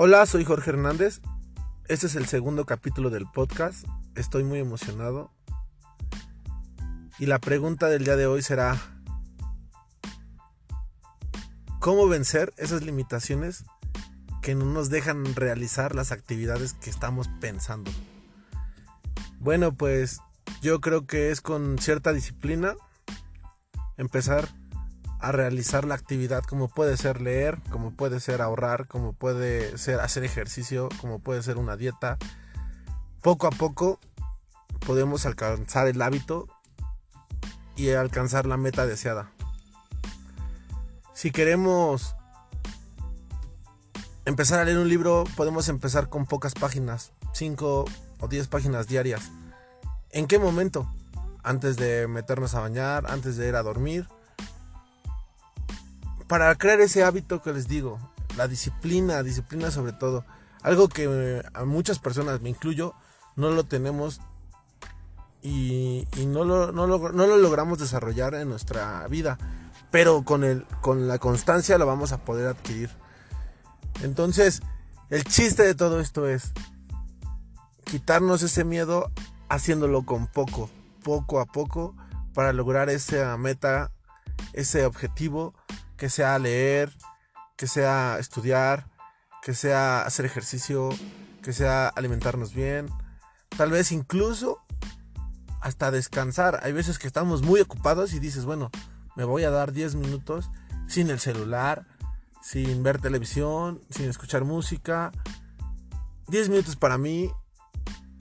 Hola, soy Jorge Hernández. Este es el segundo capítulo del podcast. Estoy muy emocionado. Y la pregunta del día de hoy será, ¿cómo vencer esas limitaciones que no nos dejan realizar las actividades que estamos pensando? Bueno, pues yo creo que es con cierta disciplina empezar a realizar la actividad como puede ser leer, como puede ser ahorrar, como puede ser hacer ejercicio, como puede ser una dieta. Poco a poco podemos alcanzar el hábito y alcanzar la meta deseada. Si queremos empezar a leer un libro, podemos empezar con pocas páginas, 5 o 10 páginas diarias. ¿En qué momento? Antes de meternos a bañar, antes de ir a dormir para crear ese hábito que les digo, la disciplina, disciplina sobre todo, algo que a muchas personas, me incluyo, no lo tenemos y, no, lo, no, lo, no, lo, logramos desarrollar en nuestra vida, pero con, el, con la constancia lo vamos a poder adquirir. Entonces, el chiste de todo esto es quitarnos ese miedo haciéndolo con poco, poco a poco, para lograr esa meta, ese objetivo que sea leer, que sea estudiar, que sea hacer ejercicio, que sea alimentarnos bien, tal vez incluso hasta descansar. Hay veces que estamos muy ocupados y dices, bueno, me voy a dar 10 minutos sin el celular, sin ver televisión, sin escuchar música. 10 minutos para mí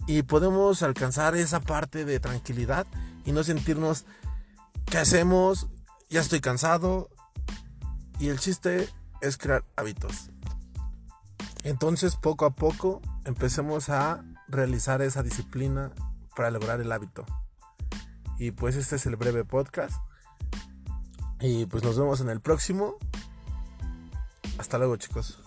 y podemos alcanzar esa parte de tranquilidad y no sentirnos ¿qué hacemos? Ya estoy cansado, y el chiste es crear hábitos. Entonces poco a poco empecemos a realizar esa disciplina para lograr el hábito. Y pues este es el breve podcast. Y pues nos vemos en el próximo. Hasta luego chicos.